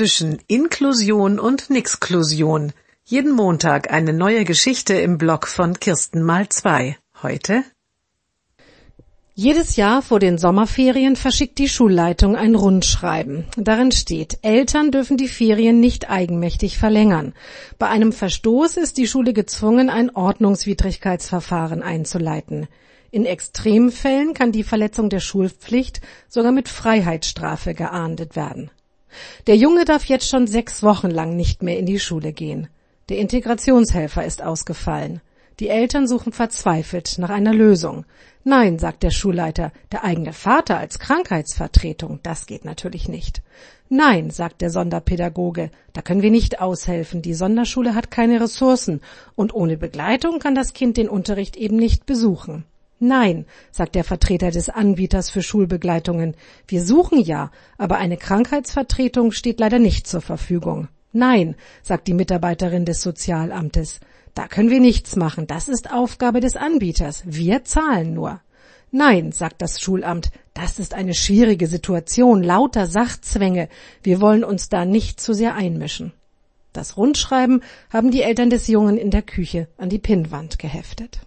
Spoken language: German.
zwischen Inklusion und Nixklusion. Jeden Montag eine neue Geschichte im Blog von Kirsten mal zwei. Heute jedes Jahr vor den Sommerferien verschickt die Schulleitung ein Rundschreiben. Darin steht, Eltern dürfen die Ferien nicht eigenmächtig verlängern. Bei einem Verstoß ist die Schule gezwungen, ein Ordnungswidrigkeitsverfahren einzuleiten. In Extremfällen kann die Verletzung der Schulpflicht sogar mit Freiheitsstrafe geahndet werden. Der Junge darf jetzt schon sechs Wochen lang nicht mehr in die Schule gehen. Der Integrationshelfer ist ausgefallen. Die Eltern suchen verzweifelt nach einer Lösung. Nein, sagt der Schulleiter, der eigene Vater als Krankheitsvertretung, das geht natürlich nicht. Nein, sagt der Sonderpädagoge, da können wir nicht aushelfen, die Sonderschule hat keine Ressourcen und ohne Begleitung kann das Kind den Unterricht eben nicht besuchen. Nein, sagt der Vertreter des Anbieters für Schulbegleitungen, wir suchen ja, aber eine Krankheitsvertretung steht leider nicht zur Verfügung. Nein, sagt die Mitarbeiterin des Sozialamtes, da können wir nichts machen, das ist Aufgabe des Anbieters, wir zahlen nur. Nein, sagt das Schulamt, das ist eine schwierige Situation, lauter Sachzwänge, wir wollen uns da nicht zu sehr einmischen. Das Rundschreiben haben die Eltern des Jungen in der Küche an die Pinnwand geheftet.